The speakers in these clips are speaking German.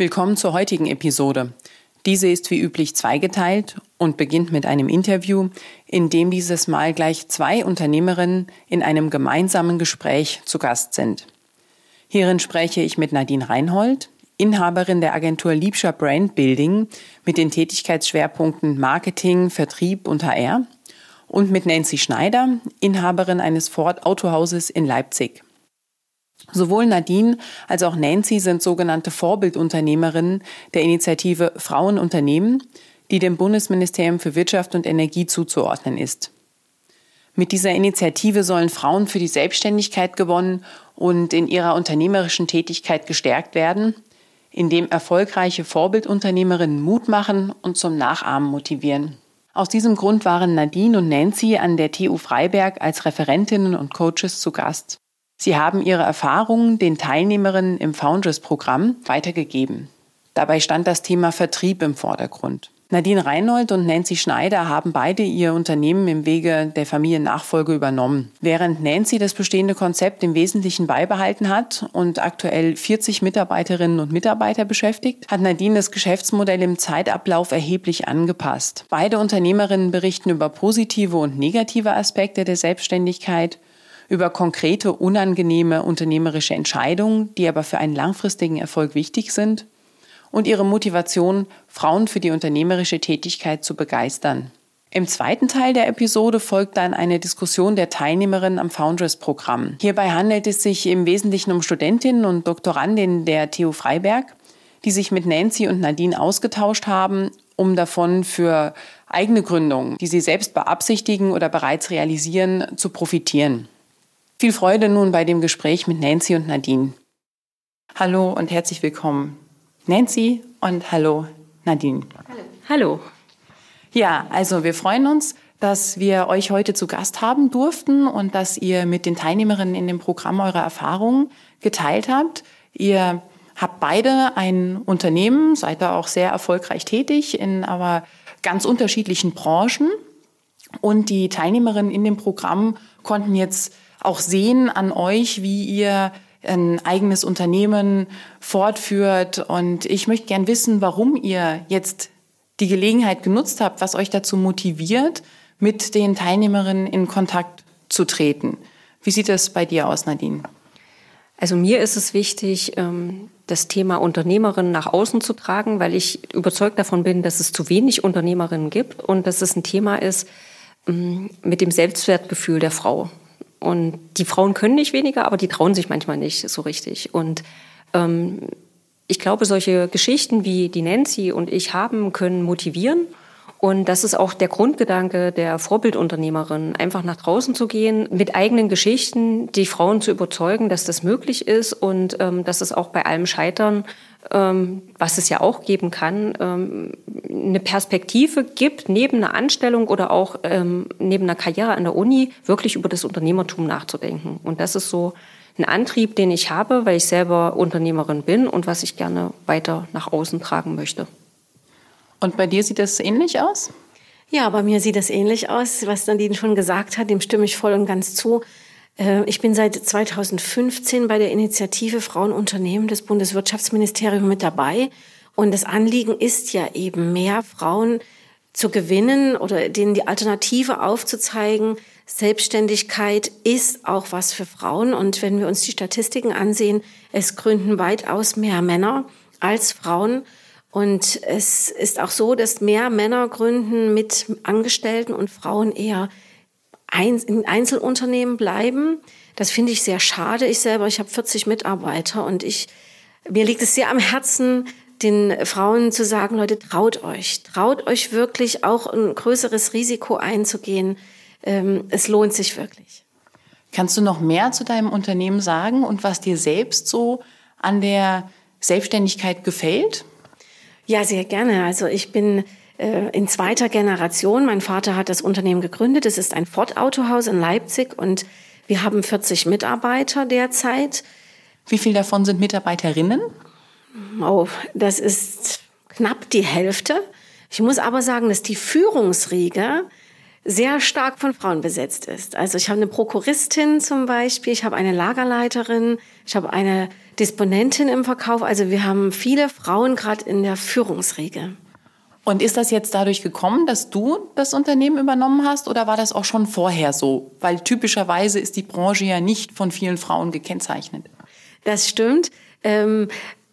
Willkommen zur heutigen Episode. Diese ist wie üblich zweigeteilt und beginnt mit einem Interview, in dem dieses Mal gleich zwei Unternehmerinnen in einem gemeinsamen Gespräch zu Gast sind. Hierin spreche ich mit Nadine Reinhold, Inhaberin der Agentur Liebscher Brand Building mit den Tätigkeitsschwerpunkten Marketing, Vertrieb und HR und mit Nancy Schneider, Inhaberin eines Ford Autohauses in Leipzig. Sowohl Nadine als auch Nancy sind sogenannte Vorbildunternehmerinnen der Initiative Frauenunternehmen, die dem Bundesministerium für Wirtschaft und Energie zuzuordnen ist. Mit dieser Initiative sollen Frauen für die Selbstständigkeit gewonnen und in ihrer unternehmerischen Tätigkeit gestärkt werden, indem erfolgreiche Vorbildunternehmerinnen Mut machen und zum Nachahmen motivieren. Aus diesem Grund waren Nadine und Nancy an der TU Freiberg als Referentinnen und Coaches zu Gast. Sie haben ihre Erfahrungen den Teilnehmerinnen im Founders-Programm weitergegeben. Dabei stand das Thema Vertrieb im Vordergrund. Nadine Reinhold und Nancy Schneider haben beide ihr Unternehmen im Wege der Familiennachfolge übernommen. Während Nancy das bestehende Konzept im Wesentlichen beibehalten hat und aktuell 40 Mitarbeiterinnen und Mitarbeiter beschäftigt, hat Nadine das Geschäftsmodell im Zeitablauf erheblich angepasst. Beide Unternehmerinnen berichten über positive und negative Aspekte der Selbstständigkeit über konkrete, unangenehme unternehmerische Entscheidungen, die aber für einen langfristigen Erfolg wichtig sind und ihre Motivation, Frauen für die unternehmerische Tätigkeit zu begeistern. Im zweiten Teil der Episode folgt dann eine Diskussion der Teilnehmerinnen am Foundress-Programm. Hierbei handelt es sich im Wesentlichen um Studentinnen und Doktorandinnen der TU Freiberg, die sich mit Nancy und Nadine ausgetauscht haben, um davon für eigene Gründungen, die sie selbst beabsichtigen oder bereits realisieren, zu profitieren. Viel Freude nun bei dem Gespräch mit Nancy und Nadine. Hallo und herzlich willkommen. Nancy und hallo Nadine. Hallo. Hallo. Ja, also wir freuen uns, dass wir euch heute zu Gast haben durften und dass ihr mit den Teilnehmerinnen in dem Programm eure Erfahrungen geteilt habt. Ihr habt beide ein Unternehmen, seid da auch sehr erfolgreich tätig in aber ganz unterschiedlichen Branchen. Und die Teilnehmerinnen in dem Programm konnten jetzt auch sehen an euch, wie ihr ein eigenes Unternehmen fortführt. Und ich möchte gern wissen, warum ihr jetzt die Gelegenheit genutzt habt, was euch dazu motiviert, mit den Teilnehmerinnen in Kontakt zu treten. Wie sieht es bei dir aus, Nadine? Also mir ist es wichtig, ähm, das Thema Unternehmerinnen nach außen zu tragen, weil ich überzeugt davon bin, dass es zu wenig Unternehmerinnen gibt und dass es ein Thema ist ähm, mit dem Selbstwertgefühl der Frau. Und die Frauen können nicht weniger, aber die trauen sich manchmal nicht so richtig. Und ähm, ich glaube, solche Geschichten wie die Nancy und ich haben, können motivieren. Und das ist auch der Grundgedanke der Vorbildunternehmerin, einfach nach draußen zu gehen, mit eigenen Geschichten die Frauen zu überzeugen, dass das möglich ist und ähm, dass es auch bei allem Scheitern was es ja auch geben kann, ähm, eine Perspektive gibt, neben einer Anstellung oder auch ähm, neben einer Karriere an der Uni wirklich über das Unternehmertum nachzudenken. Und das ist so ein Antrieb, den ich habe, weil ich selber Unternehmerin bin und was ich gerne weiter nach außen tragen möchte. Und bei dir sieht das ähnlich aus? Ja, bei mir sieht das ähnlich aus. Was Nadine schon gesagt hat, dem stimme ich voll und ganz zu. Äh, ich bin seit 2015 bei der Initiative Frauenunternehmen des Bundeswirtschaftsministeriums mit dabei. Und das Anliegen ist ja eben mehr Frauen zu gewinnen oder denen die Alternative aufzuzeigen. Selbstständigkeit ist auch was für Frauen. Und wenn wir uns die Statistiken ansehen, es gründen weitaus mehr Männer als Frauen. Und es ist auch so, dass mehr Männer gründen mit Angestellten und Frauen eher in Einzelunternehmen bleiben. Das finde ich sehr schade. Ich selber, ich habe 40 Mitarbeiter und ich, mir liegt es sehr am Herzen, den Frauen zu sagen, Leute, traut euch, traut euch wirklich auch ein größeres Risiko einzugehen. Ähm, es lohnt sich wirklich. Kannst du noch mehr zu deinem Unternehmen sagen und was dir selbst so an der Selbstständigkeit gefällt? Ja, sehr gerne. Also ich bin in zweiter Generation. Mein Vater hat das Unternehmen gegründet. Es ist ein Ford-Autohaus in Leipzig und wir haben 40 Mitarbeiter derzeit. Wie viel davon sind Mitarbeiterinnen? Oh, das ist knapp die Hälfte. Ich muss aber sagen, dass die Führungsriege sehr stark von Frauen besetzt ist. Also ich habe eine Prokuristin zum Beispiel, ich habe eine Lagerleiterin, ich habe eine Disponentin im Verkauf. Also wir haben viele Frauen gerade in der Führungsriege. Und ist das jetzt dadurch gekommen, dass du das Unternehmen übernommen hast oder war das auch schon vorher so? Weil typischerweise ist die Branche ja nicht von vielen Frauen gekennzeichnet. Das stimmt. Ähm,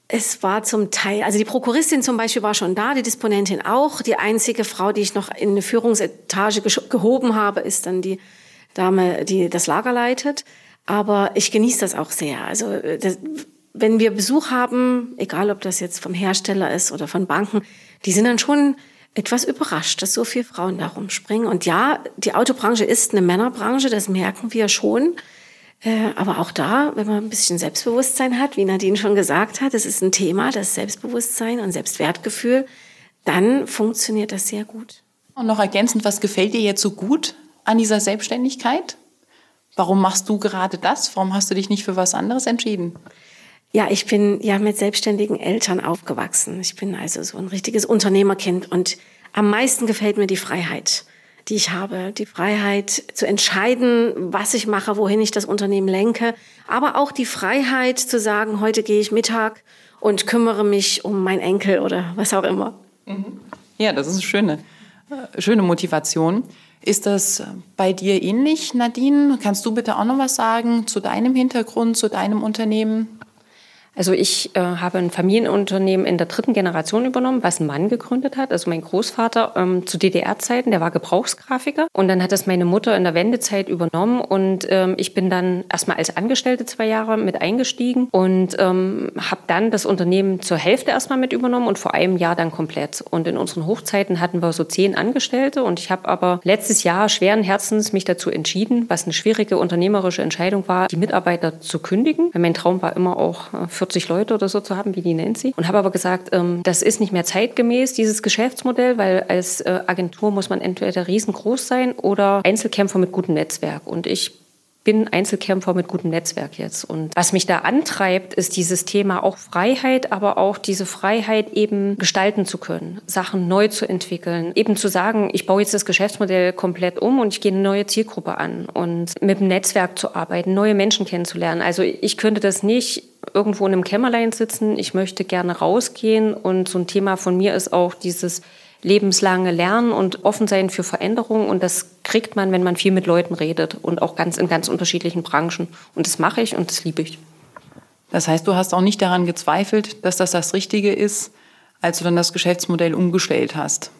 es war zum Teil, also die Prokuristin zum Beispiel war schon da, die Disponentin auch. Die einzige Frau, die ich noch in eine Führungsetage gehoben habe, ist dann die Dame, die das Lager leitet. Aber ich genieße das auch sehr. Also äh, das, wenn wir Besuch haben, egal ob das jetzt vom Hersteller ist oder von Banken, die sind dann schon etwas überrascht, dass so viele Frauen da rumspringen. Und ja, die Autobranche ist eine Männerbranche, das merken wir schon. Äh, aber auch da, wenn man ein bisschen Selbstbewusstsein hat, wie Nadine schon gesagt hat, es ist ein Thema, das Selbstbewusstsein und Selbstwertgefühl, dann funktioniert das sehr gut. Und noch ergänzend, was gefällt dir jetzt so gut an dieser Selbstständigkeit? Warum machst du gerade das? Warum hast du dich nicht für was anderes entschieden? Ja, ich bin ja mit selbstständigen Eltern aufgewachsen. Ich bin also so ein richtiges Unternehmerkind und am meisten gefällt mir die Freiheit die ich habe, die Freiheit zu entscheiden, was ich mache, wohin ich das Unternehmen lenke, aber auch die Freiheit zu sagen, heute gehe ich Mittag und kümmere mich um meinen Enkel oder was auch immer. Mhm. Ja, das ist eine schöne, äh, schöne Motivation. Ist das bei dir ähnlich, Nadine? Kannst du bitte auch noch was sagen zu deinem Hintergrund, zu deinem Unternehmen? Also ich äh, habe ein Familienunternehmen in der dritten Generation übernommen, was ein Mann gegründet hat. Also mein Großvater ähm, zu DDR-Zeiten, der war Gebrauchsgrafiker. Und dann hat das meine Mutter in der Wendezeit übernommen. Und ähm, ich bin dann erstmal als Angestellte zwei Jahre mit eingestiegen und ähm, habe dann das Unternehmen zur Hälfte erstmal mit übernommen und vor einem Jahr dann komplett. Und in unseren Hochzeiten hatten wir so zehn Angestellte. Und ich habe aber letztes Jahr schweren Herzens mich dazu entschieden, was eine schwierige unternehmerische Entscheidung war, die Mitarbeiter zu kündigen. Mein Traum war immer auch äh, 40 Leute oder so zu haben, wie die Nancy. Und habe aber gesagt, ähm, das ist nicht mehr zeitgemäß, dieses Geschäftsmodell, weil als äh, Agentur muss man entweder riesengroß sein oder Einzelkämpfer mit gutem Netzwerk. Und ich bin Einzelkämpfer mit gutem Netzwerk jetzt. Und was mich da antreibt, ist dieses Thema auch Freiheit, aber auch diese Freiheit eben gestalten zu können, Sachen neu zu entwickeln, eben zu sagen, ich baue jetzt das Geschäftsmodell komplett um und ich gehe eine neue Zielgruppe an und mit dem Netzwerk zu arbeiten, neue Menschen kennenzulernen. Also ich könnte das nicht irgendwo in einem Kämmerlein sitzen. Ich möchte gerne rausgehen und so ein Thema von mir ist auch dieses lebenslange Lernen und offen sein für Veränderungen. Und das kriegt man, wenn man viel mit Leuten redet und auch ganz in ganz unterschiedlichen Branchen. Und das mache ich und das liebe ich. Das heißt, du hast auch nicht daran gezweifelt, dass das das Richtige ist, als du dann das Geschäftsmodell umgestellt hast.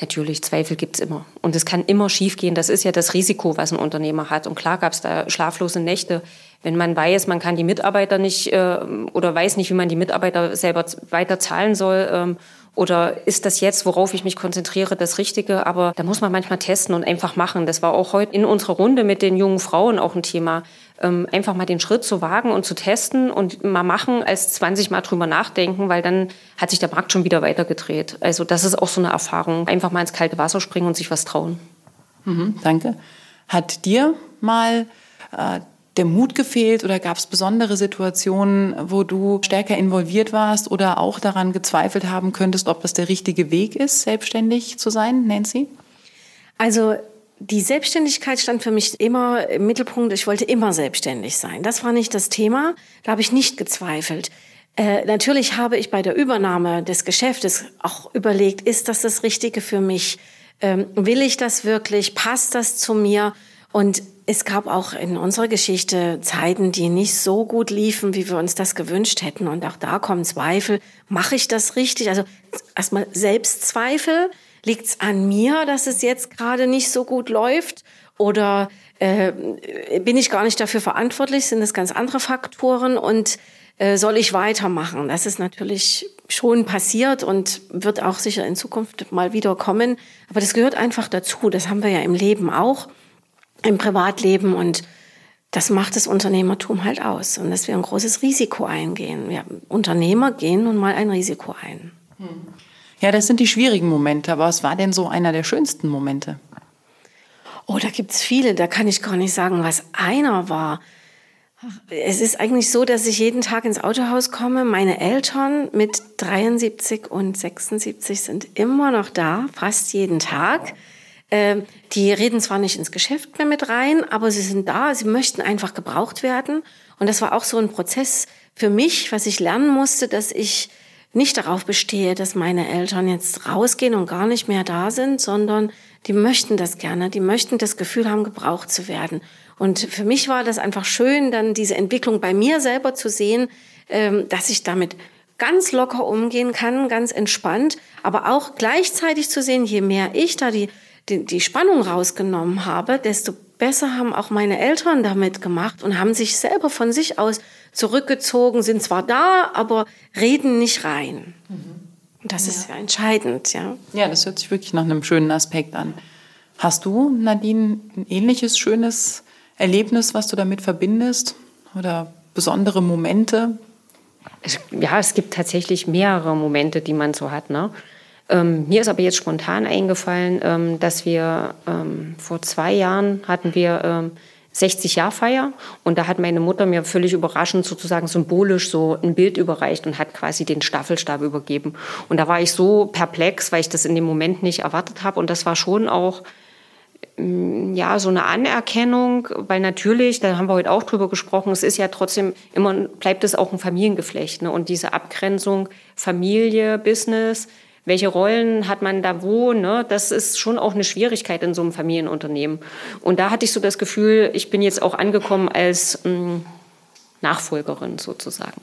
Natürlich, Zweifel gibt es immer. Und es kann immer schiefgehen. Das ist ja das Risiko, was ein Unternehmer hat. Und klar gab es da schlaflose Nächte. Wenn man weiß, man kann die Mitarbeiter nicht äh, oder weiß nicht, wie man die Mitarbeiter selber weiter zahlen soll ähm, oder ist das jetzt, worauf ich mich konzentriere, das Richtige? Aber da muss man manchmal testen und einfach machen. Das war auch heute in unserer Runde mit den jungen Frauen auch ein Thema. Ähm, einfach mal den Schritt zu wagen und zu testen und mal machen, als 20 Mal drüber nachdenken, weil dann hat sich der Markt schon wieder weitergedreht. Also das ist auch so eine Erfahrung. Einfach mal ins kalte Wasser springen und sich was trauen. Mhm, danke. Hat dir mal äh, der Mut gefehlt oder gab es besondere Situationen, wo du stärker involviert warst oder auch daran gezweifelt haben könntest, ob das der richtige Weg ist, selbstständig zu sein, Nancy? Also die Selbstständigkeit stand für mich immer im Mittelpunkt. Ich wollte immer selbstständig sein. Das war nicht das Thema. Da habe ich nicht gezweifelt. Äh, natürlich habe ich bei der Übernahme des Geschäftes auch überlegt, ist das das Richtige für mich? Ähm, will ich das wirklich? Passt das zu mir? Und es gab auch in unserer Geschichte Zeiten, die nicht so gut liefen, wie wir uns das gewünscht hätten. Und auch da kommen Zweifel. Mache ich das richtig? Also erstmal Selbstzweifel. Liegt es an mir, dass es jetzt gerade nicht so gut läuft? Oder äh, bin ich gar nicht dafür verantwortlich? Sind es ganz andere Faktoren? Und äh, soll ich weitermachen? Das ist natürlich schon passiert und wird auch sicher in Zukunft mal wieder kommen. Aber das gehört einfach dazu. Das haben wir ja im Leben auch im Privatleben und das macht das Unternehmertum halt aus und dass wir ein großes Risiko eingehen. Wir Unternehmer gehen nun mal ein Risiko ein. Ja, das sind die schwierigen Momente, aber was war denn so einer der schönsten Momente? Oh, da gibt's viele, da kann ich gar nicht sagen, was einer war. Es ist eigentlich so, dass ich jeden Tag ins Autohaus komme. Meine Eltern mit 73 und 76 sind immer noch da, fast jeden Tag. Ähm, die reden zwar nicht ins Geschäft mehr mit rein, aber sie sind da, sie möchten einfach gebraucht werden. Und das war auch so ein Prozess für mich, was ich lernen musste, dass ich nicht darauf bestehe, dass meine Eltern jetzt rausgehen und gar nicht mehr da sind, sondern die möchten das gerne, die möchten das Gefühl haben, gebraucht zu werden. Und für mich war das einfach schön, dann diese Entwicklung bei mir selber zu sehen, ähm, dass ich damit ganz locker umgehen kann, ganz entspannt, aber auch gleichzeitig zu sehen, je mehr ich da die, die, die Spannung rausgenommen habe, desto besser haben auch meine Eltern damit gemacht und haben sich selber von sich aus zurückgezogen, sind zwar da, aber reden nicht rein. Mhm. Und das ja. ist ja entscheidend, ja. Ja, das hört sich wirklich nach einem schönen Aspekt an. Hast du, Nadine, ein ähnliches schönes Erlebnis, was du damit verbindest? Oder besondere Momente? Ja, es gibt tatsächlich mehrere Momente, die man so hat. Ne? Ähm, mir ist aber jetzt spontan eingefallen, ähm, dass wir ähm, vor zwei Jahren hatten wir ähm, 60 Jahr Feier und da hat meine Mutter mir völlig überraschend sozusagen symbolisch so ein Bild überreicht und hat quasi den Staffelstab übergeben und da war ich so perplex, weil ich das in dem Moment nicht erwartet habe und das war schon auch Mm, ja, so eine Anerkennung, weil natürlich, da haben wir heute auch drüber gesprochen, es ist ja trotzdem immer, bleibt es auch ein Familiengeflecht. Ne? Und diese Abgrenzung Familie, Business, welche Rollen hat man da wo, ne? das ist schon auch eine Schwierigkeit in so einem Familienunternehmen. Und da hatte ich so das Gefühl, ich bin jetzt auch angekommen als mh, mm, Nachfolgerin sozusagen.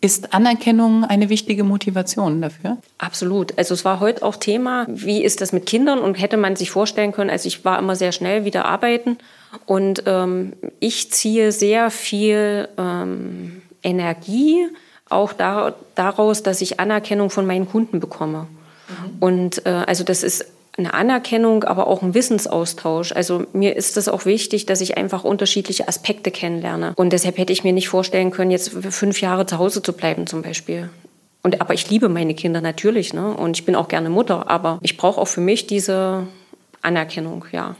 Ist Anerkennung eine wichtige Motivation dafür? Absolut. Also es war heute auch Thema, wie ist das mit Kindern und hätte man sich vorstellen können, also ich war immer sehr schnell wieder arbeiten und ähm, ich ziehe sehr viel ähm, Energie auch da, daraus, dass ich Anerkennung von meinen Kunden bekomme. Mhm. Und äh, also das ist eine Anerkennung, aber auch ein Wissensaustausch. Also mir ist es auch wichtig, dass ich einfach unterschiedliche Aspekte kennenlerne. Und deshalb hätte ich mir nicht vorstellen können, jetzt fünf Jahre zu Hause zu bleiben zum Beispiel. Und, aber ich liebe meine Kinder natürlich, ne? Und ich bin auch gerne Mutter, aber ich brauche auch für mich diese Anerkennung, ja.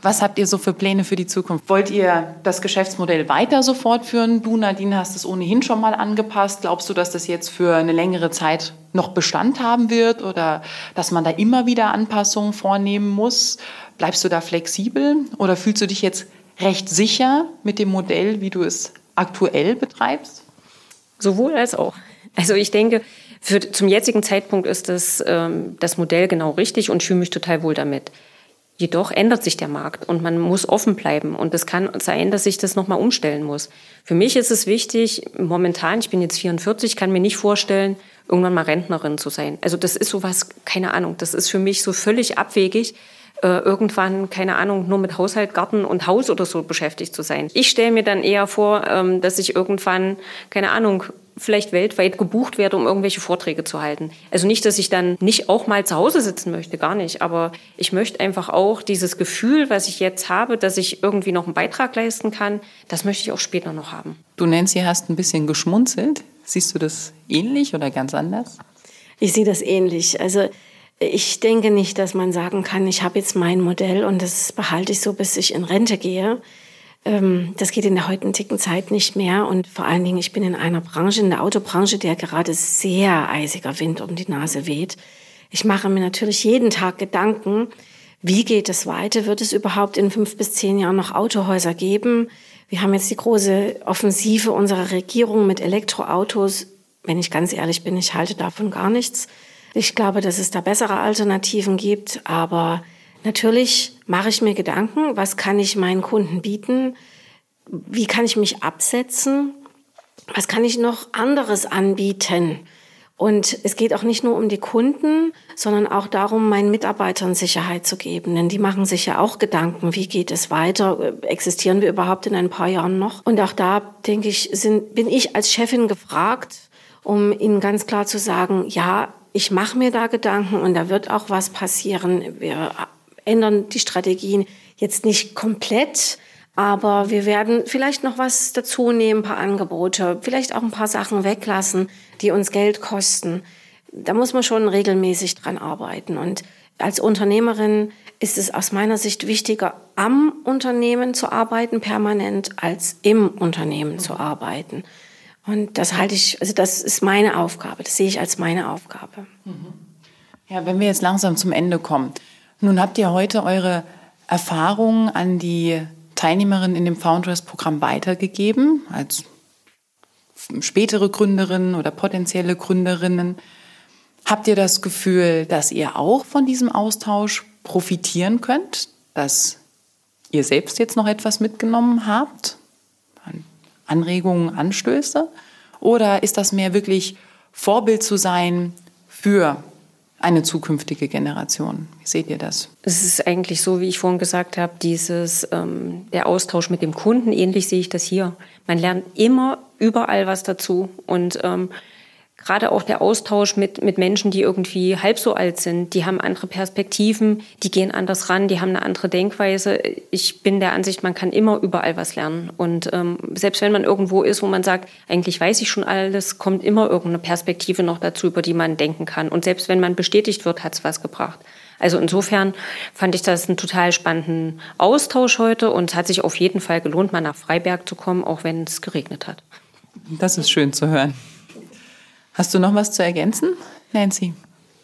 Was habt ihr so für Pläne für die Zukunft? Wollt ihr das Geschäftsmodell weiter so fortführen? Du, Nadine, hast es ohnehin schon mal angepasst. Glaubst du, dass das jetzt für eine längere Zeit noch Bestand haben wird oder dass man da immer wieder Anpassungen vornehmen muss? Bleibst du da flexibel oder fühlst du dich jetzt recht sicher mit dem Modell, wie du es aktuell betreibst? Sowohl als auch. Also ich denke, für, zum jetzigen Zeitpunkt ist das, ähm, das Modell genau richtig und fühle mich total wohl damit. Jedoch ändert sich der Markt und man muss offen bleiben und es kann sein, dass sich das nochmal umstellen muss. Für mich ist es wichtig, momentan, ich bin jetzt 44, kann mir nicht vorstellen, irgendwann mal Rentnerin zu sein. Also das ist sowas, keine Ahnung, das ist für mich so völlig abwegig, äh, irgendwann, keine Ahnung, nur mit Haushalt, Garten und Haus oder so beschäftigt zu sein. Ich stelle mir dann eher vor, ähm, dass ich irgendwann, keine Ahnung, vielleicht weltweit gebucht werde, um irgendwelche Vorträge zu halten. Also nicht, dass ich dann nicht auch mal zu Hause sitzen möchte, gar nicht. Aber ich möchte einfach auch dieses Gefühl, was ich jetzt habe, dass ich irgendwie noch einen Beitrag leisten kann, das möchte ich auch später noch haben. Du, Nancy, hast ein bisschen geschmunzelt. Siehst du das ähnlich oder ganz anders? Ich sehe das ähnlich. Also ich denke nicht, dass man sagen kann, ich habe jetzt mein Modell und das behalte ich so, bis ich in Rente gehe. Ähm, das geht in der heutigen Zeit nicht mehr. Und vor allen Dingen, ich bin in einer Branche, in der Autobranche, der gerade sehr eisiger Wind um die Nase weht. Ich mache mir natürlich jeden Tag Gedanken, wie geht es weiter? Wird es überhaupt in fünf bis zehn Jahren noch Autohäuser geben? Wir haben jetzt die große Offensive unserer Regierung mit Elektroautos. Wenn ich ganz ehrlich bin, ich halte davon gar nichts. Ich glaube, dass es da bessere Alternativen gibt, aber Natürlich mache ich mir Gedanken, was kann ich meinen Kunden bieten? Wie kann ich mich absetzen? Was kann ich noch anderes anbieten? Und es geht auch nicht nur um die Kunden, sondern auch darum, meinen Mitarbeitern Sicherheit zu geben. Denn die machen sich ja auch Gedanken, wie geht es weiter? Existieren wir überhaupt in ein paar Jahren noch? Und auch da, denke ich, sind, bin ich als Chefin gefragt, um ihnen ganz klar zu sagen, ja, ich mache mir da Gedanken und da wird auch was passieren. Wir ändern die Strategien jetzt nicht komplett, Aber wir werden vielleicht noch was dazu nehmen, ein paar Angebote, vielleicht auch ein paar Sachen weglassen, die uns Geld kosten. Da muss man schon regelmäßig dran arbeiten. Und als Unternehmerin ist es aus meiner Sicht wichtiger, am Unternehmen zu arbeiten, permanent, als im Unternehmen zu arbeiten. Und das halte ich, also das ist meine Aufgabe, das sehe ich als meine Aufgabe. Ja, wenn wir jetzt langsam zum Ende kommen. Nun habt ihr heute eure Erfahrungen an die Teilnehmerinnen in dem Founders-Programm weitergegeben, als spätere Gründerinnen oder potenzielle Gründerinnen. Habt ihr das Gefühl, dass ihr auch von diesem Austausch profitieren könnt, dass ihr selbst jetzt noch etwas mitgenommen habt? Anregungen, Anstöße? Oder ist das mehr wirklich Vorbild zu sein für eine zukünftige Generation. Wie seht ihr das? Es ist eigentlich so, wie ich vorhin gesagt habe, dieses ähm, der Austausch mit dem Kunden. Ähnlich sehe ich das hier. Man lernt immer überall was dazu und ähm, gerade auch der Austausch mit, mit Menschen, die irgendwie halb so alt sind, die haben andere Perspektiven, die gehen anders ran, die haben eine andere Denkweise. Ich bin der Ansicht, man kann immer überall was lernen. Und ähm, selbst wenn man irgendwo ist, wo man sagt, eigentlich weiß ich schon alles, kommt immer irgendeine Perspektive noch dazu, über die man denken kann. Und selbst wenn man bestätigt wird, hat es was gebracht. Also insofern fand ich das einen total spannenden Austausch heute und es hat sich auf jeden Fall gelohnt, mal nach Freiberg zu kommen, auch wenn es geregnet hat. Das ist schön zu hören. Hast du noch was zu ergänzen, Nancy?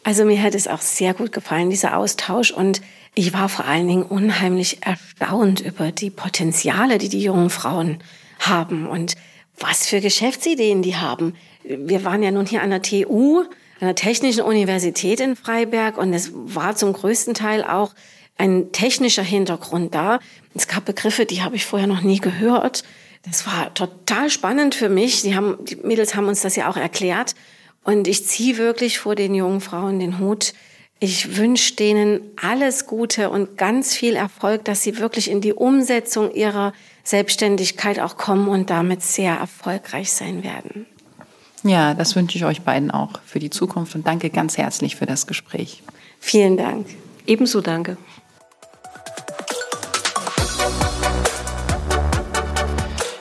Also mir hat es auch sehr gut gefallen, dieser Austausch. Und ich war vor allen Dingen unheimlich erstaunt über die Potenziale, die die jungen Frauen haben und was für Geschäftsideen die haben. Wir waren ja nun hier an der TU, an der Technischen Universität in Freiberg und es war zum größten Teil auch ein technischer Hintergrund da. Es gab Begriffe, die habe ich vorher noch nie gehört. Das war total spannend für mich. Die, haben, die Mädels haben uns das ja auch erklärt. Und ich ziehe wirklich vor den jungen Frauen den Hut. Ich wünsche denen alles Gute und ganz viel Erfolg, dass sie wirklich in die Umsetzung ihrer Selbstständigkeit auch kommen und damit sehr erfolgreich sein werden. Ja, das wünsche ich euch beiden auch für die Zukunft und danke ganz herzlich für das Gespräch. Vielen Dank. Ebenso danke.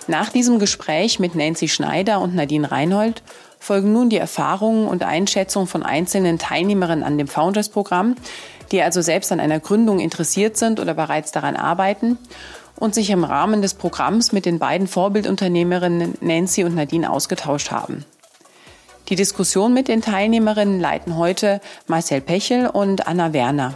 Nach diesem Gespräch mit Nancy Schneider und Nadine Reinhold folgen nun die Erfahrungen und Einschätzungen von einzelnen Teilnehmerinnen an dem Founders-Programm, die also selbst an einer Gründung interessiert sind oder bereits daran arbeiten und sich im Rahmen des Programms mit den beiden Vorbildunternehmerinnen Nancy und Nadine ausgetauscht haben. Die Diskussion mit den Teilnehmerinnen leiten heute Marcel Pechel und Anna Werner.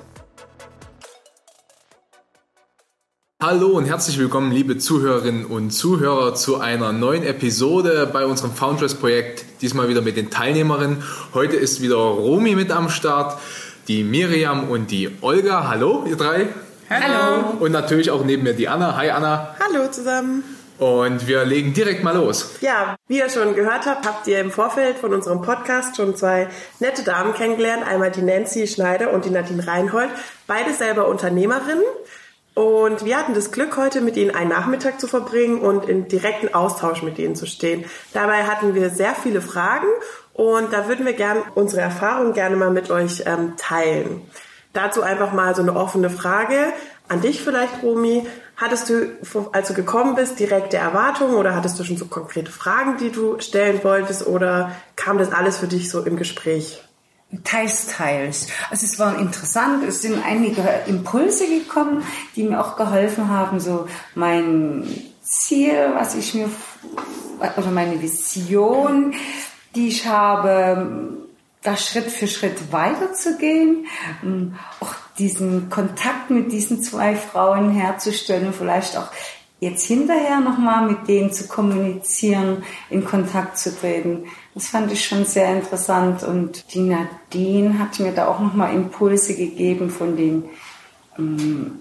Hallo und herzlich willkommen, liebe Zuhörerinnen und Zuhörer, zu einer neuen Episode bei unserem Foundress-Projekt. Diesmal wieder mit den Teilnehmerinnen. Heute ist wieder Romi mit am Start, die Miriam und die Olga. Hallo, ihr drei. Hallo. Und natürlich auch neben mir die Anna. Hi, Anna. Hallo zusammen. Und wir legen direkt mal los. Ja, wie ihr schon gehört habt, habt ihr im Vorfeld von unserem Podcast schon zwei nette Damen kennengelernt. Einmal die Nancy Schneider und die Nadine Reinhold. Beide selber Unternehmerinnen. Und wir hatten das Glück, heute mit ihnen einen Nachmittag zu verbringen und in direkten Austausch mit ihnen zu stehen. Dabei hatten wir sehr viele Fragen und da würden wir gerne unsere Erfahrungen gerne mal mit euch ähm, teilen. Dazu einfach mal so eine offene Frage an dich vielleicht, Romy. Hattest du, als du gekommen bist, direkte Erwartungen oder hattest du schon so konkrete Fragen, die du stellen wolltest oder kam das alles für dich so im Gespräch? Teils, teils. Also es war interessant, es sind einige Impulse gekommen, die mir auch geholfen haben, so mein Ziel, was ich mir, oder meine Vision, die ich habe, da Schritt für Schritt weiterzugehen, auch diesen Kontakt mit diesen zwei Frauen herzustellen, vielleicht auch jetzt hinterher nochmal mit denen zu kommunizieren, in Kontakt zu treten. Das fand ich schon sehr interessant und die Nadine hat mir da auch nochmal Impulse gegeben von den ähm,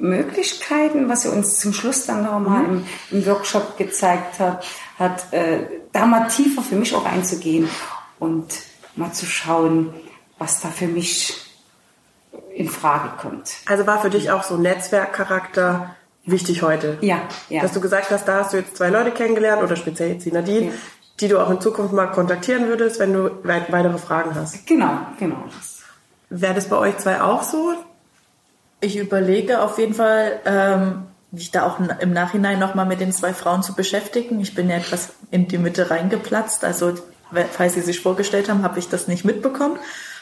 Möglichkeiten, was sie uns zum Schluss dann nochmal mhm. im, im Workshop gezeigt hat, hat äh, da mal tiefer für mich auch einzugehen und mal zu schauen, was da für mich in Frage kommt. Also war für dich auch so Netzwerkcharakter wichtig heute. Ja, ja. Dass du gesagt hast, da hast du jetzt zwei Leute kennengelernt oder speziell jetzt die Nadine, ja. die du auch in Zukunft mal kontaktieren würdest, wenn du weitere Fragen hast. Genau, genau. Wäre das bei euch zwei auch so? Ich überlege auf jeden Fall, ähm, mich da auch im Nachhinein nochmal mit den zwei Frauen zu beschäftigen. Ich bin ja etwas in die Mitte reingeplatzt, also falls Sie sich vorgestellt haben, habe ich das nicht mitbekommen.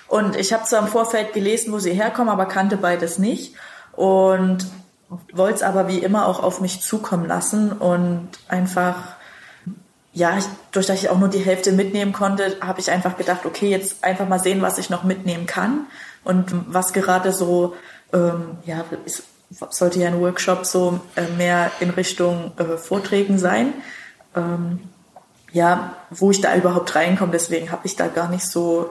Und ich habe zwar im Vorfeld gelesen, wo sie herkommen, aber kannte beides nicht. Und wollte es aber wie immer auch auf mich zukommen lassen und einfach, ja, ich, durch dass ich auch nur die Hälfte mitnehmen konnte, habe ich einfach gedacht, okay, jetzt einfach mal sehen, was ich noch mitnehmen kann und was gerade so, ähm, ja, ist, sollte ja ein Workshop so äh, mehr in Richtung äh, Vorträgen sein. Ähm, ja, wo ich da überhaupt reinkomme, deswegen habe ich da gar nicht so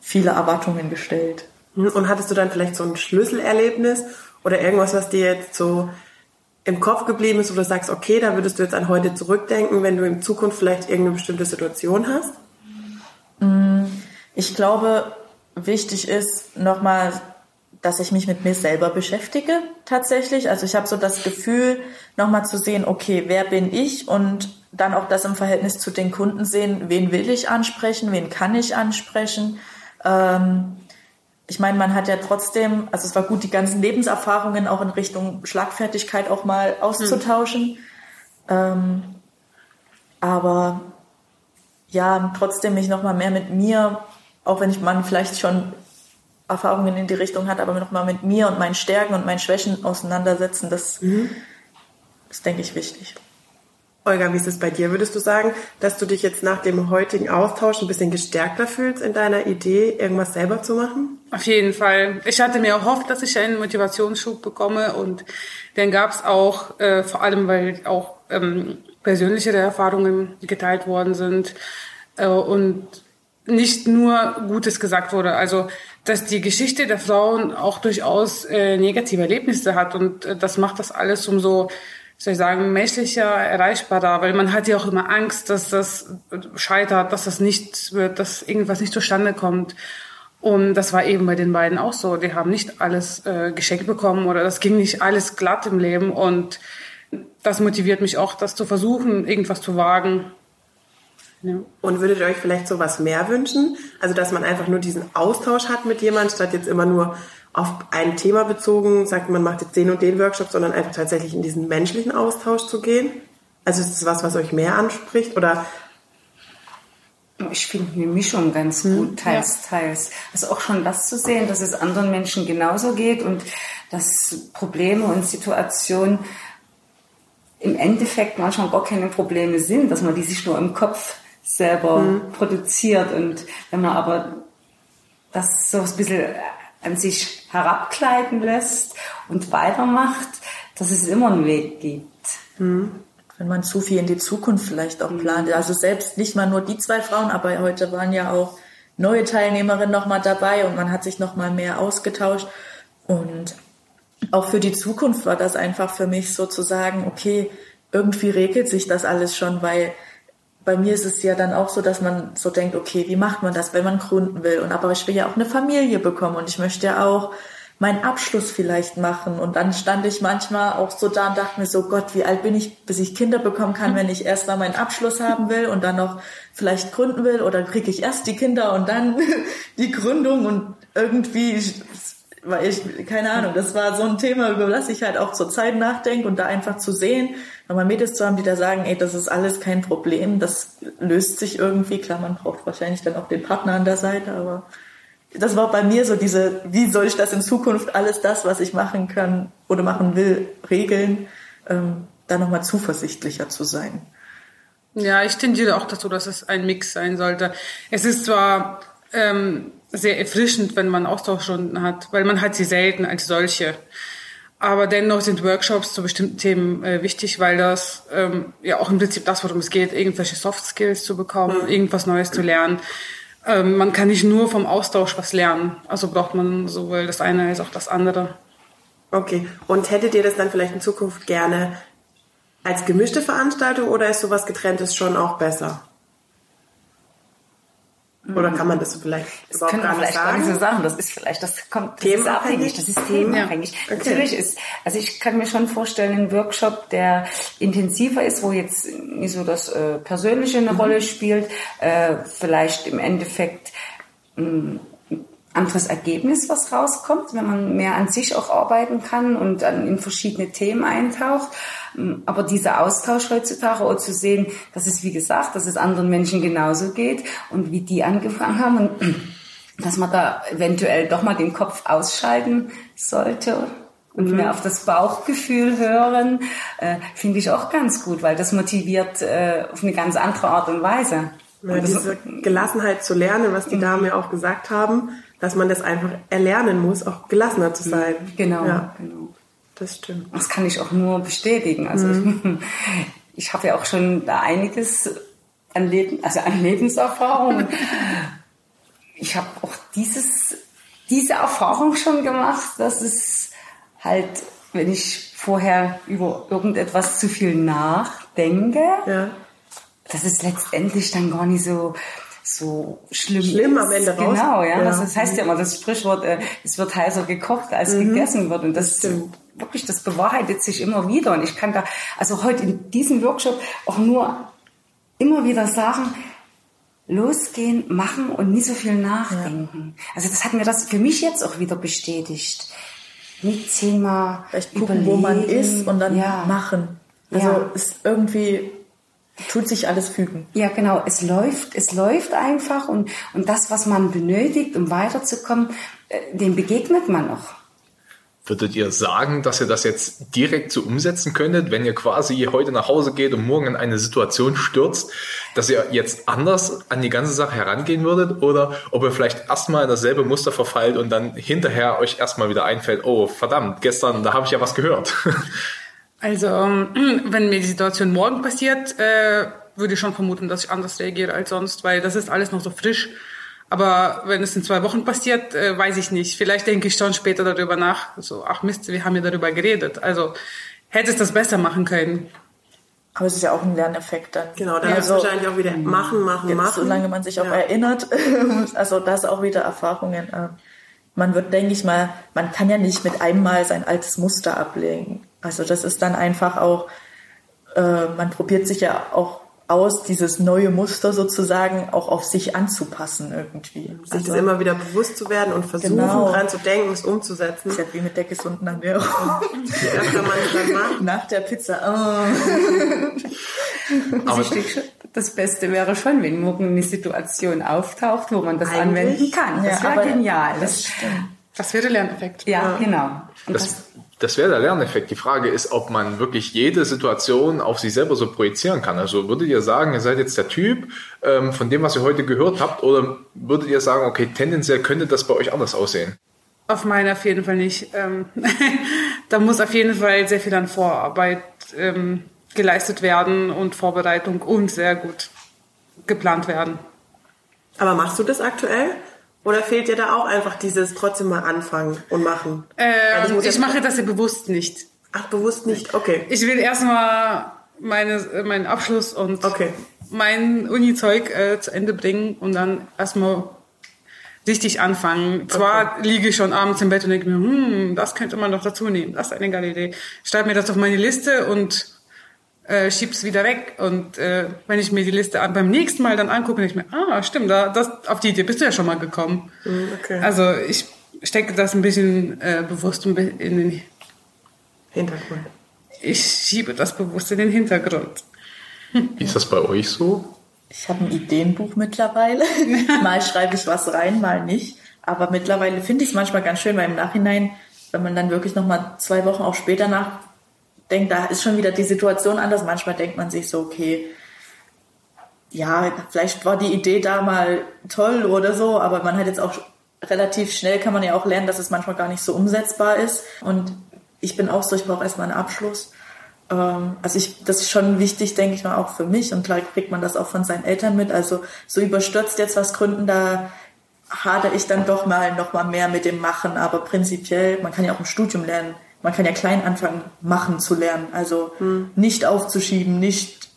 viele Erwartungen gestellt. Und hattest du dann vielleicht so ein Schlüsselerlebnis oder irgendwas, was dir jetzt so im Kopf geblieben ist, wo du sagst, okay, da würdest du jetzt an heute zurückdenken, wenn du in Zukunft vielleicht irgendeine bestimmte Situation hast? Ich glaube, wichtig ist nochmal, dass ich mich mit mir selber beschäftige tatsächlich. Also ich habe so das Gefühl, nochmal zu sehen, okay, wer bin ich und dann auch das im Verhältnis zu den Kunden sehen, wen will ich ansprechen, wen kann ich ansprechen. Ähm, ich meine, man hat ja trotzdem, also es war gut, die ganzen Lebenserfahrungen auch in Richtung Schlagfertigkeit auch mal auszutauschen. Mhm. Ähm, aber ja, trotzdem mich nochmal mehr mit mir, auch wenn ich man vielleicht schon Erfahrungen in die Richtung hat, aber nochmal mit mir und meinen Stärken und meinen Schwächen auseinandersetzen, das mhm. ist, denke ich, wichtig. Olga, wie ist es bei dir? Würdest du sagen, dass du dich jetzt nach dem heutigen Austausch ein bisschen gestärkter fühlst in deiner Idee, irgendwas selber zu machen? Auf jeden Fall. Ich hatte mir erhofft, dass ich einen Motivationsschub bekomme und den gab es auch, äh, vor allem weil auch ähm, persönliche Erfahrungen geteilt worden sind äh, und nicht nur Gutes gesagt wurde. Also dass die Geschichte der Frauen auch durchaus äh, negative Erlebnisse hat und äh, das macht das alles umso soll ich sagen, menschlicher, erreichbarer, weil man hat ja auch immer Angst, dass das scheitert, dass das nichts wird, dass irgendwas nicht zustande kommt. Und das war eben bei den beiden auch so. Die haben nicht alles äh, geschenkt bekommen oder das ging nicht alles glatt im Leben. Und das motiviert mich auch, das zu versuchen, irgendwas zu wagen. Ja. Und würdet ihr euch vielleicht so was mehr wünschen? Also, dass man einfach nur diesen Austausch hat mit jemandem, statt jetzt immer nur auf ein Thema bezogen, sagt man macht jetzt den und den Workshop, sondern einfach tatsächlich in diesen menschlichen Austausch zu gehen? Also ist das was, was euch mehr anspricht oder? Ich finde eine Mischung ganz hm, gut, teils, ja. teils. Also auch schon das zu sehen, dass es anderen Menschen genauso geht und dass Probleme und Situationen im Endeffekt manchmal gar keine Probleme sind, dass man die sich nur im Kopf selber hm. produziert und wenn man aber das so ein bisschen an sich herabgleiten lässt und weitermacht, dass es immer einen Weg gibt. Mhm. Wenn man zu viel in die Zukunft vielleicht auch plant. Also selbst nicht mal nur die zwei Frauen, aber heute waren ja auch neue Teilnehmerinnen nochmal dabei und man hat sich nochmal mehr ausgetauscht. Und auch für die Zukunft war das einfach für mich sozusagen, okay, irgendwie regelt sich das alles schon, weil bei mir ist es ja dann auch so, dass man so denkt, okay, wie macht man das, wenn man gründen will? Und aber ich will ja auch eine Familie bekommen und ich möchte ja auch meinen Abschluss vielleicht machen. Und dann stand ich manchmal auch so da und dachte mir so, Gott, wie alt bin ich, bis ich Kinder bekommen kann, wenn ich erst mal meinen Abschluss haben will und dann noch vielleicht gründen will oder kriege ich erst die Kinder und dann die Gründung und irgendwie weil ich, keine Ahnung, das war so ein Thema, über das ich halt auch zur Zeit nachdenke und da einfach zu sehen, nochmal Mädels zu haben, die da sagen, ey, das ist alles kein Problem, das löst sich irgendwie. Klar, man braucht wahrscheinlich dann auch den Partner an der Seite, aber das war bei mir so diese, wie soll ich das in Zukunft alles das, was ich machen kann oder machen will, regeln, ähm, da nochmal zuversichtlicher zu sein. Ja, ich tendiere auch dazu, dass es ein Mix sein sollte. Es ist zwar ähm, sehr erfrischend, wenn man Austauschstunden hat, weil man hat sie selten als solche. Aber dennoch sind Workshops zu bestimmten Themen äh, wichtig, weil das ähm, ja auch im Prinzip das, worum es geht, irgendwelche Soft Skills zu bekommen, mhm. irgendwas Neues zu lernen. Ähm, man kann nicht nur vom Austausch was lernen. Also braucht man sowohl das eine als auch das andere. Okay. Und hättet ihr das dann vielleicht in Zukunft gerne als gemischte Veranstaltung oder ist sowas getrenntes schon auch besser? Oder kann man das vielleicht das überhaupt gar nicht sagen? Gar nicht so sagen. Das ist vielleicht, das kommt, das ist abhängig, das ist themenabhängig. Ja. Okay. Natürlich ist, also ich kann mir schon vorstellen, ein Workshop, der intensiver ist, wo jetzt nicht so das äh, Persönliche eine mhm. Rolle spielt, äh, vielleicht im Endeffekt mh, mm, anderes Ergebnis, was rauskommt, wenn man mehr an sich auch arbeiten kann und dann in verschiedene Themen eintaucht. Aber dieser Austausch heutzutage auch zu sehen, dass es, wie gesagt, dass es anderen Menschen genauso geht und wie die angefangen haben und dass man da eventuell doch mal den Kopf ausschalten sollte und mhm. mehr auf das Bauchgefühl hören, äh, finde ich auch ganz gut, weil das motiviert äh, auf eine ganz andere Art und Weise. Ja, diese Gelassenheit zu lernen, was die mhm. Damen ja auch gesagt haben, dass man das einfach erlernen muss, auch gelassener zu sein. Genau, ja. genau. Das stimmt. Das kann ich auch nur bestätigen. Also mhm. ich, ich habe ja auch schon da einiges an Leben, also an Lebenserfahrung. ich habe auch dieses, diese Erfahrung schon gemacht, dass es halt, wenn ich vorher über irgendetwas zu viel nachdenke, ja. dass es letztendlich dann gar nicht so so schlimm, schlimm am Ende raus. Genau, ja. ja. Das, das, heißt ja immer das Sprichwort, äh, es wird heißer gekocht, als mhm. gegessen wird. Und das, das wirklich, das bewahrheitet sich immer wieder. Und ich kann da, also heute in diesem Workshop auch nur immer wieder sagen, losgehen, machen und nie so viel nachdenken. Ja. Also das hat mir das für mich jetzt auch wieder bestätigt. Nicht zehnmal Vielleicht gucken, überlegen. wo man ist und dann ja. machen. Also ja. ist irgendwie tut sich alles fügen. Ja, genau. Es läuft, es läuft einfach und, und das, was man benötigt, um weiterzukommen, äh, dem begegnet man noch. Würdet ihr sagen, dass ihr das jetzt direkt so umsetzen könntet, wenn ihr quasi heute nach Hause geht und morgen in eine Situation stürzt, dass ihr jetzt anders an die ganze Sache herangehen würdet? Oder ob ihr vielleicht erstmal in dasselbe Muster verfallt und dann hinterher euch erstmal wieder einfällt, oh verdammt, gestern, da habe ich ja was gehört. Also, wenn mir die Situation morgen passiert, äh, würde ich schon vermuten, dass ich anders reagiere als sonst, weil das ist alles noch so frisch. Aber wenn es in zwei Wochen passiert, äh, weiß ich nicht. Vielleicht denke ich schon später darüber nach. So, ach Mist, wir haben ja darüber geredet. Also hätte es das besser machen können. Aber es ist ja auch ein Lerneffekt dann. Genau, dann ja, ist also, wahrscheinlich auch wieder machen, machen, jetzt, machen. Solange man sich auch ja. erinnert. also das auch wieder Erfahrungen. Äh, man wird, denke ich mal, man kann ja nicht mit einem Mal sein altes Muster ablegen. Also das ist dann einfach auch, äh, man probiert sich ja auch aus, dieses neue Muster sozusagen auch auf sich anzupassen irgendwie. Sich also, das immer wieder bewusst zu werden und versuchen genau. dran zu denken, es umzusetzen. Das ist ja wie mit der gesunden Ernährung. Nach der Pizza. Oh. Aber das Beste wäre schon, wenn morgen eine Situation auftaucht, wo man das Eigentlich? anwenden kann. Das ja, wäre genial. Das, das wäre der Lerneffekt. Ja, ja. genau. Das, das, das wäre der Lerneffekt. Die Frage ist, ob man wirklich jede Situation auf sich selber so projizieren kann. Also würdet ihr sagen, ihr seid jetzt der Typ ähm, von dem, was ihr heute gehört habt, oder würdet ihr sagen, okay, tendenziell könnte das bei euch anders aussehen? Auf meinen auf jeden Fall nicht. Ähm, da muss auf jeden Fall sehr viel an Vorarbeit ähm, geleistet werden und Vorbereitung und sehr gut geplant werden. Aber machst du das aktuell? Oder fehlt dir da auch einfach dieses trotzdem mal anfangen und machen? Ähm, ich mache das ja bewusst nicht. Ach, bewusst nicht? Okay. Ich will erstmal meine, meinen Abschluss und okay. mein Uni-Zeug äh, zu Ende bringen und dann erstmal richtig anfangen. Zwar okay. liege ich schon abends im Bett und denke mir, hm, das könnte man doch dazu nehmen. Das ist eine geile Idee. Schreib mir das auf meine Liste und äh, schieb's wieder weg. Und äh, wenn ich mir die Liste an, beim nächsten Mal dann angucke, denke ich mir, ah, stimmt, da, das, auf die Idee bist du ja schon mal gekommen. Mhm, okay. Also ich stecke das ein bisschen äh, bewusst in den Hintergrund. Ich schiebe das bewusst in den Hintergrund. Wie ist das bei euch so? Ich habe ein Ideenbuch mittlerweile. mal schreibe ich was rein, mal nicht. Aber mittlerweile finde ich es manchmal ganz schön, weil im Nachhinein, wenn man dann wirklich noch mal zwei Wochen auch später nach denke, da ist schon wieder die Situation anders. Manchmal denkt man sich so, okay, ja, vielleicht war die Idee da mal toll oder so, aber man hat jetzt auch relativ schnell kann man ja auch lernen, dass es manchmal gar nicht so umsetzbar ist. Und ich bin auch so, ich brauche erstmal einen Abschluss. Ähm, also ich, das ist schon wichtig, denke ich mal, auch für mich. Und klar kriegt man das auch von seinen Eltern mit. Also so überstürzt jetzt was gründen, da hadere ich dann doch mal noch mal mehr mit dem Machen. Aber prinzipiell, man kann ja auch im Studium lernen, man kann ja klein anfangen, machen zu lernen. Also hm. nicht aufzuschieben, nicht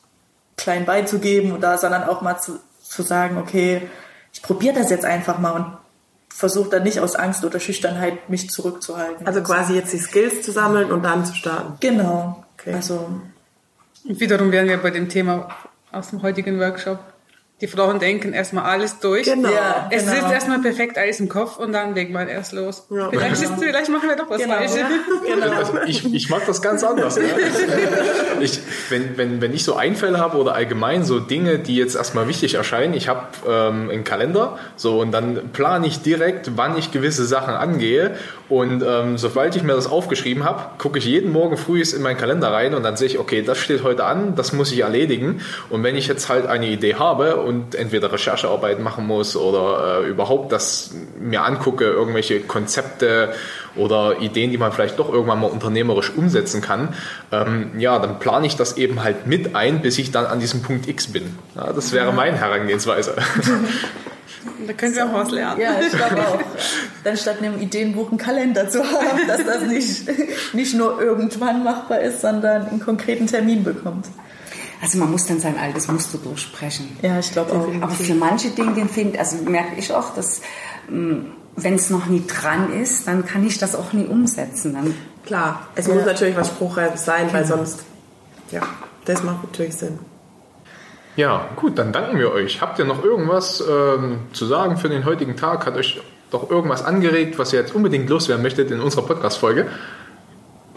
klein beizugeben oder, sondern auch mal zu, zu sagen, okay, ich probiere das jetzt einfach mal und versuche dann nicht aus Angst oder Schüchternheit mich zurückzuhalten. Also quasi jetzt die Skills zu sammeln und dann zu starten. Genau. Okay. Also und wiederum wären wir bei dem Thema aus dem heutigen Workshop. Die Frauen denken erstmal alles durch. Genau. Ja, Es genau. sitzt erstmal perfekt alles im Kopf und dann legt man erst los. Ja. Vielleicht, ist, vielleicht machen wir doch was Genau. Falsches. Also ich, ich mag das ganz anders. Ne? Ich, wenn, wenn, wenn ich so Einfälle habe oder allgemein so Dinge, die jetzt erstmal wichtig erscheinen, ich habe ähm, einen Kalender so und dann plane ich direkt, wann ich gewisse Sachen angehe und ähm, sobald ich mir das aufgeschrieben habe, gucke ich jeden Morgen früh in meinen Kalender rein und dann sehe ich, okay, das steht heute an, das muss ich erledigen und wenn ich jetzt halt eine Idee habe und entweder Recherchearbeit machen muss oder äh, überhaupt das mir angucke, irgendwelche Konzepte oder Ideen, die man vielleicht doch irgendwann mal unternehmerisch umsetzen kann, ähm, ja, dann plane ich das eben halt mit ein, bis ich dann an diesem Punkt X bin. Ja, das wäre meine Herangehensweise. Da können wir auch was lernen. Ja, ich glaube auch. Dann statt einem Ideenbuch einen Kalender zu haben, dass das nicht, nicht nur irgendwann machbar ist, sondern einen konkreten Termin bekommt. Also man muss dann sein altes Muster durchsprechen. Ja, ich glaube auch. Aber für manche Dinge finde also merke ich auch, dass wenn es noch nie dran ist, dann kann ich das auch nie umsetzen. Dann Klar, es muss natürlich was Spruchreifes sein, weil sonst, ja, das macht natürlich Sinn. Ja, gut, dann danken wir euch. Habt ihr noch irgendwas ähm, zu sagen für den heutigen Tag? Hat euch doch irgendwas angeregt, was ihr jetzt unbedingt loswerden möchtet in unserer Podcast-Folge?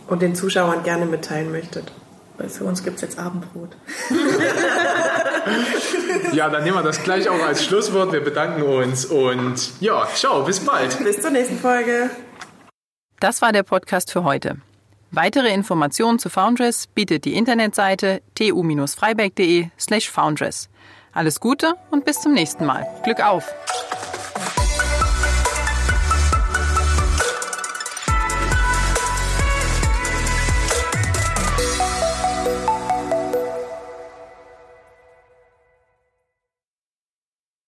Und den Zuschauern gerne mitteilen möchtet. Weil für uns gibt es jetzt Abendbrot. Ja, dann nehmen wir das gleich auch als Schlusswort. Wir bedanken uns und ja, ciao, bis bald. Bis zur nächsten Folge. Das war der Podcast für heute. Weitere Informationen zu Foundress bietet die Internetseite tu-freiberg.de slash foundress. Alles Gute und bis zum nächsten Mal. Glück auf!